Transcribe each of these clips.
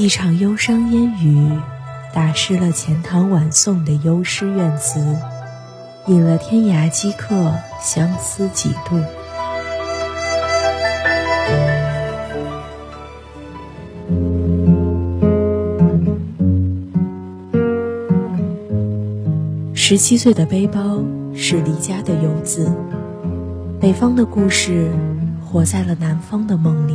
一场忧伤烟雨，打湿了钱塘晚送的幽诗怨词，引了天涯饥客相思几度。十七岁的背包是离家的游子，北方的故事活在了南方的梦里。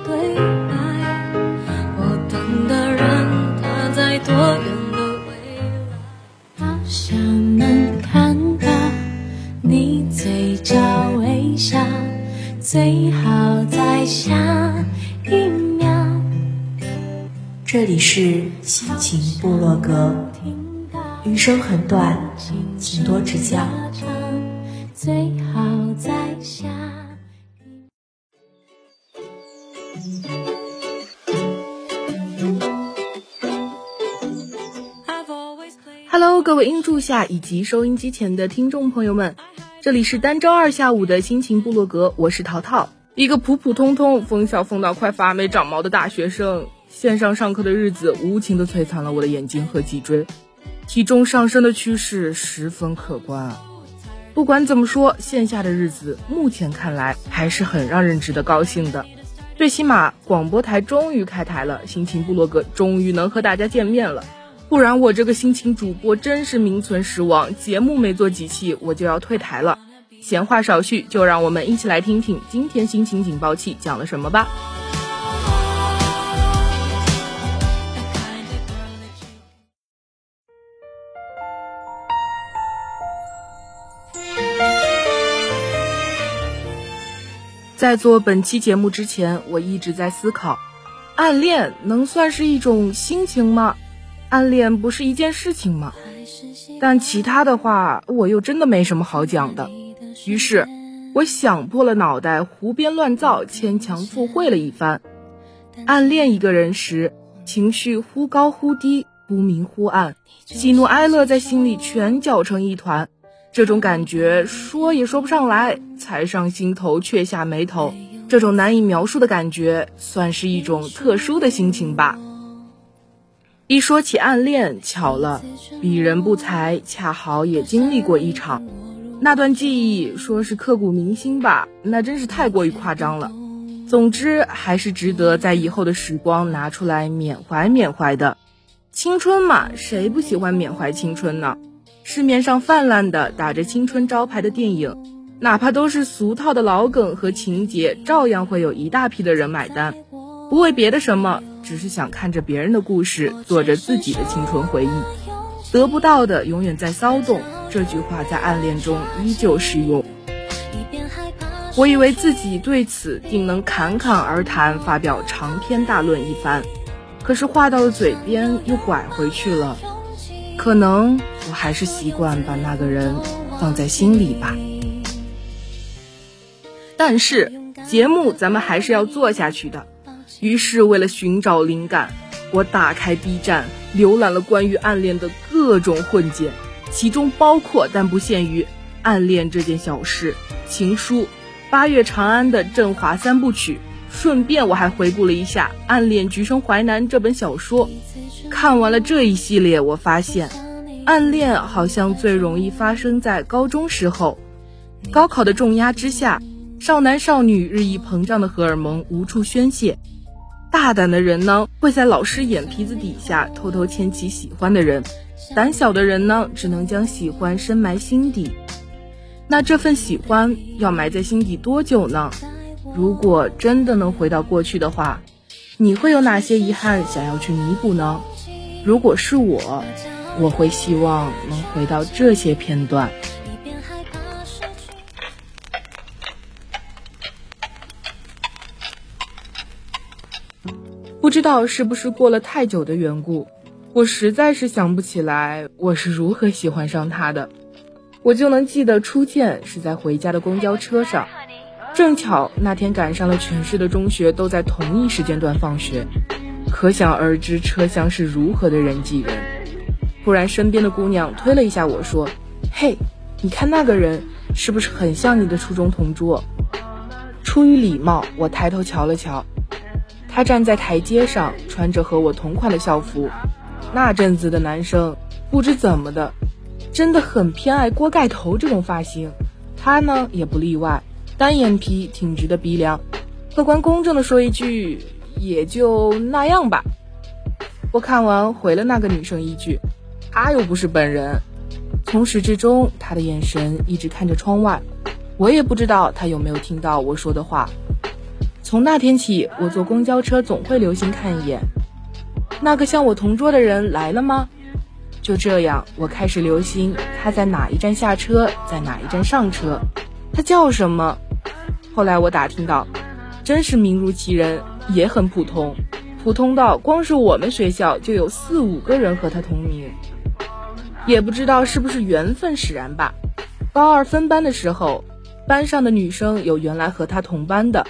角微笑，最好在下一秒。这里是心情部落格，余生很短，请多指教。Hello，各位音柱下以及收音机前的听众朋友们，这里是单周二下午的心情部落格，我是淘淘，一个普普通通、疯笑疯到快发霉长毛的大学生。线上上课的日子无情的摧残了我的眼睛和脊椎，体重上升的趋势十分可观。不管怎么说，线下的日子目前看来还是很让人值得高兴的。最起码广播台终于开台了，心情部落格终于能和大家见面了。不然我这个心情主播真是名存实亡，节目没做几期我就要退台了。闲话少叙，就让我们一起来听听今天心情警报器讲了什么吧。在做本期节目之前，我一直在思考，暗恋能算是一种心情吗？暗恋不是一件事情吗？但其他的话，我又真的没什么好讲的。于是，我想破了脑袋，胡编乱造，牵强附会了一番。暗恋一个人时，情绪忽高忽低，忽明忽暗，喜怒哀乐在心里全搅成一团。这种感觉说也说不上来，才上心头却下眉头。这种难以描述的感觉，算是一种特殊的心情吧。一说起暗恋，巧了，鄙人不才恰好也经历过一场。那段记忆说是刻骨铭心吧，那真是太过于夸张了。总之，还是值得在以后的时光拿出来缅怀缅怀的。青春嘛，谁不喜欢缅怀青春呢？市面上泛滥的打着青春招牌的电影，哪怕都是俗套的老梗和情节，照样会有一大批的人买单。不为别的什么，只是想看着别人的故事，做着自己的青春回忆。得不到的永远在骚动，这句话在暗恋中依旧适用。我以为自己对此定能侃侃而谈，发表长篇大论一番，可是话到了嘴边又拐回去了。可能我还是习惯把那个人放在心里吧。但是节目咱们还是要做下去的。于是为了寻找灵感，我打开 B 站，浏览了关于暗恋的各种混剪，其中包括但不限于暗恋这件小事、情书、八月长安的振华三部曲。顺便我还回顾了一下《暗恋橘生淮南》这本小说。看完了这一系列，我发现，暗恋好像最容易发生在高中时候。高考的重压之下，少男少女日益膨胀的荷尔蒙无处宣泄。大胆的人呢，会在老师眼皮子底下偷偷牵起喜欢的人；胆小的人呢，只能将喜欢深埋心底。那这份喜欢要埋在心底多久呢？如果真的能回到过去的话，你会有哪些遗憾想要去弥补呢？如果是我，我会希望能回到这些片段。不知道是不是过了太久的缘故，我实在是想不起来我是如何喜欢上他的。我就能记得初见是在回家的公交车上，正巧那天赶上了全市的中学都在同一时间段放学，可想而知车厢是如何的人挤人。突然，身边的姑娘推了一下我说：“嘿，你看那个人是不是很像你的初中同桌？”出于礼貌，我抬头瞧了瞧，他站在台阶上，穿着和我同款的校服。那阵子的男生不知怎么的。真的很偏爱锅盖头这种发型，他呢也不例外，单眼皮，挺直的鼻梁。客观公正的说一句，也就那样吧。我看完回了那个女生一句，他又不是本人。从始至终，他的眼神一直看着窗外，我也不知道他有没有听到我说的话。从那天起，我坐公交车总会留心看一眼，那个像我同桌的人来了吗？就这样，我开始留心他在哪一站下车，在哪一站上车，他叫什么。后来我打听到，真是名如其人，也很普通，普通到光是我们学校就有四五个人和他同名。也不知道是不是缘分使然吧。高二分班的时候，班上的女生有原来和他同班的，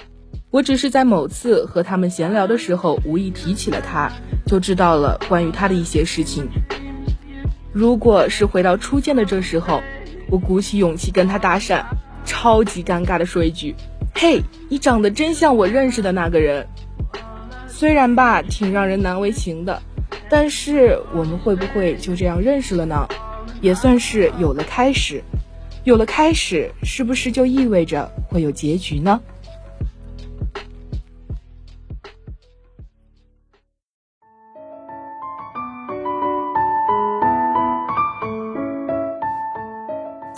我只是在某次和他们闲聊的时候无意提起了他，就知道了关于他的一些事情。如果是回到初见的这时候，我鼓起勇气跟他搭讪，超级尴尬的说一句：“嘿，你长得真像我认识的那个人。”虽然吧，挺让人难为情的，但是我们会不会就这样认识了呢？也算是有了开始，有了开始，是不是就意味着会有结局呢？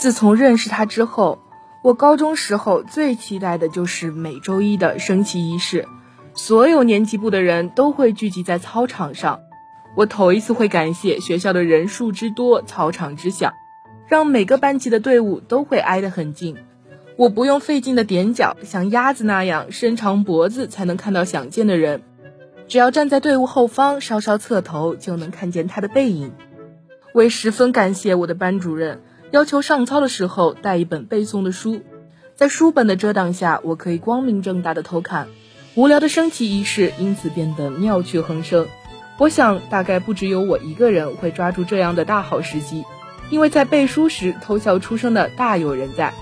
自从认识他之后，我高中时候最期待的就是每周一的升旗仪式，所有年级部的人都会聚集在操场上。我头一次会感谢学校的人数之多，操场之小，让每个班级的队伍都会挨得很近。我不用费劲的踮脚，像鸭子那样伸长脖子才能看到想见的人，只要站在队伍后方，稍稍侧头就能看见他的背影。我也十分感谢我的班主任。要求上操的时候带一本背诵的书，在书本的遮挡下，我可以光明正大的偷看。无聊的升旗仪式因此变得妙趣横生。我想，大概不只有我一个人会抓住这样的大好时机，因为在背书时偷笑出声的大有人在。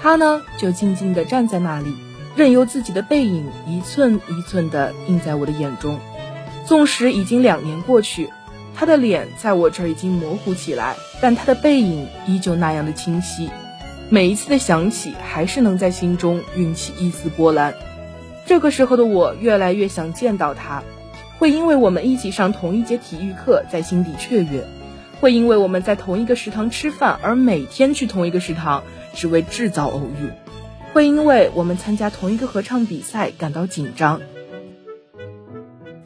他呢，就静静地站在那里，任由自己的背影一寸一寸地印在我的眼中。纵使已经两年过去。他的脸在我这儿已经模糊起来，但他的背影依旧那样的清晰。每一次的想起，还是能在心中运起一丝波澜。这个时候的我越来越想见到他，会因为我们一起上同一节体育课在心底雀跃，会因为我们在同一个食堂吃饭而每天去同一个食堂只为制造偶遇，会因为我们参加同一个合唱比赛感到紧张。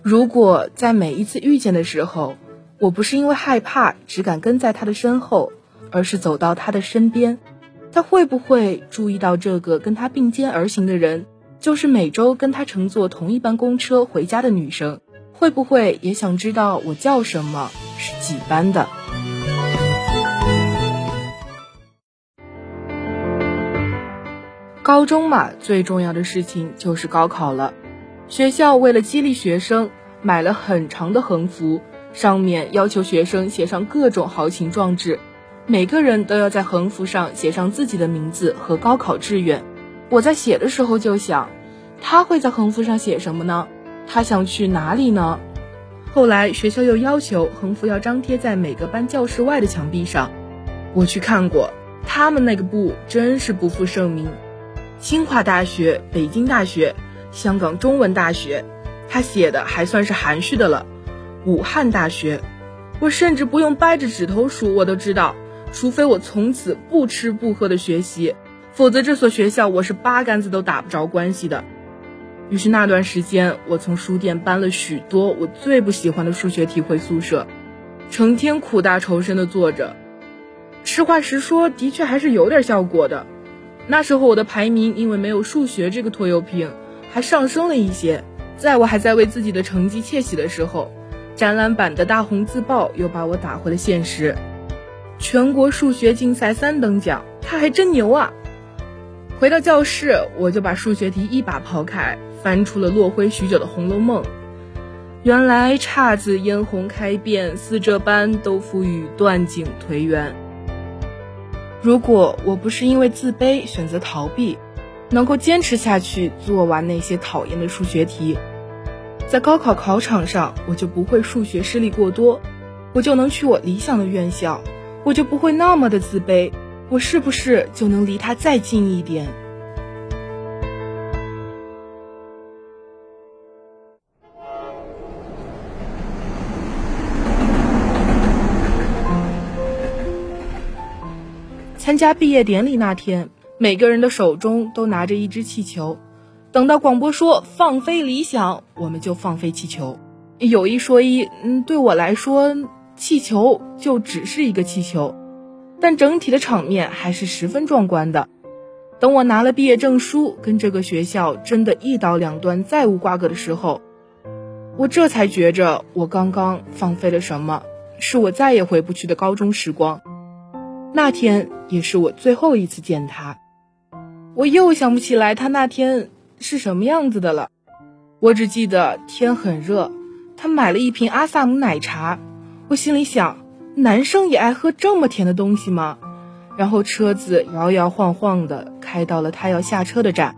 如果在每一次遇见的时候，我不是因为害怕只敢跟在他的身后，而是走到他的身边。他会不会注意到这个跟他并肩而行的人，就是每周跟他乘坐同一班公车回家的女生？会不会也想知道我叫什么，是几班的？高中嘛，最重要的事情就是高考了。学校为了激励学生，买了很长的横幅。上面要求学生写上各种豪情壮志，每个人都要在横幅上写上自己的名字和高考志愿。我在写的时候就想，他会在横幅上写什么呢？他想去哪里呢？后来学校又要求横幅要张贴在每个班教室外的墙壁上，我去看过，他们那个部真是不负盛名，清华大学、北京大学、香港中文大学，他写的还算是含蓄的了。武汉大学，我甚至不用掰着指头数，我都知道。除非我从此不吃不喝的学习，否则这所学校我是八竿子都打不着关系的。于是那段时间，我从书店搬了许多我最不喜欢的数学题回宿舍，成天苦大仇深的做着。实话实说，的确还是有点效果的。那时候我的排名因为没有数学这个拖油瓶，还上升了一些。在我还在为自己的成绩窃喜的时候，展览版的大红自爆又把我打回了现实。全国数学竞赛三等奖，他还真牛啊！回到教室，我就把数学题一把抛开，翻出了落灰许久的《红楼梦》。原来姹紫嫣红开遍，似这般都付与断井颓垣。如果我不是因为自卑选择逃避，能够坚持下去做完那些讨厌的数学题，在高考考场上我就不会数学失利过多，我就能去我理想的院校，我就不会那么的自卑。我是不是就能离他再近一点？参加毕业典礼那天，每个人的手中都拿着一只气球。等到广播说放飞理想，我们就放飞气球。有一说一，嗯，对我来说，气球就只是一个气球。但整体的场面还是十分壮观的。等我拿了毕业证书，跟这个学校真的一刀两断，再无瓜葛的时候，我这才觉着我刚刚放飞了什么，是我再也回不去的高中时光。那天也是我最后一次见他，我又想不起来他那天是什么样子的了。我只记得天很热，他买了一瓶阿萨姆奶茶，我心里想。男生也爱喝这么甜的东西吗？然后车子摇摇晃晃的开到了他要下车的站。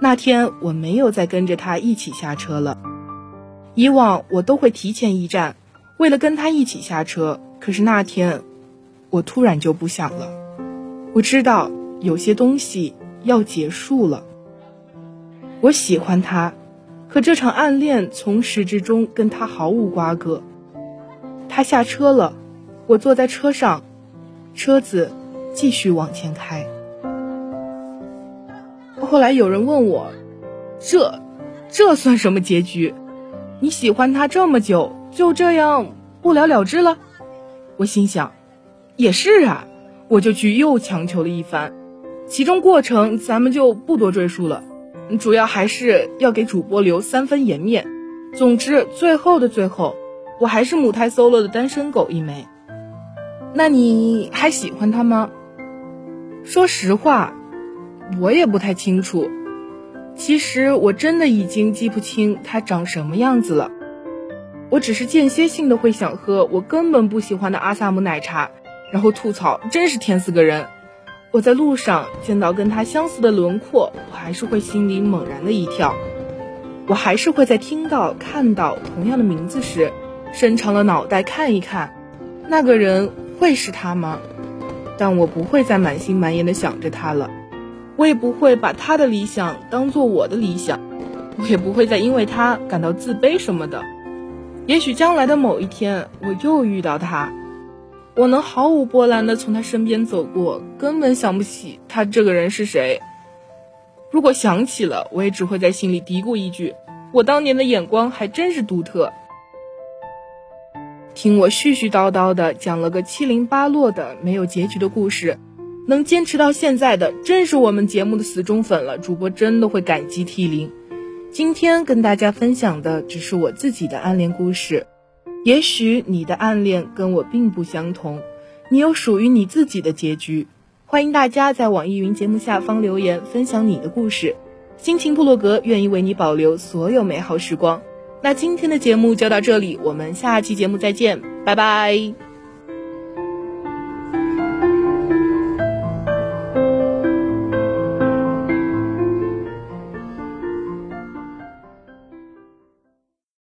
那天我没有再跟着他一起下车了。以往我都会提前一站，为了跟他一起下车。可是那天，我突然就不想了。我知道有些东西要结束了。我喜欢他，可这场暗恋从始至终跟他毫无瓜葛。他下车了。我坐在车上，车子继续往前开。后来有人问我：“这，这算什么结局？你喜欢他这么久，就这样不了了之了？”我心想：“也是啊。”我就去又强求了一番，其中过程咱们就不多赘述了，主要还是要给主播留三分颜面。总之，最后的最后，我还是母胎 solo 的单身狗一枚。那你还喜欢他吗？说实话，我也不太清楚。其实我真的已经记不清他长什么样子了。我只是间歇性的会想喝我根本不喜欢的阿萨姆奶茶，然后吐槽真是甜死个人。我在路上见到跟他相似的轮廓，我还是会心里猛然的一跳。我还是会在听到看到同样的名字时，伸长了脑袋看一看那个人。会是他吗？但我不会再满心满眼的想着他了，我也不会把他的理想当做我的理想，我也不会再因为他感到自卑什么的。也许将来的某一天，我又遇到他，我能毫无波澜的从他身边走过，根本想不起他这个人是谁。如果想起了，我也只会在心里嘀咕一句：我当年的眼光还真是独特。听我絮絮叨叨的讲了个七零八落的没有结局的故事，能坚持到现在的真是我们节目的死忠粉了，主播真的会感激涕零。今天跟大家分享的只是我自己的暗恋故事，也许你的暗恋跟我并不相同，你有属于你自己的结局。欢迎大家在网易云节目下方留言分享你的故事，心情部落格愿意为你保留所有美好时光。那今天的节目就到这里，我们下期节目再见，拜拜。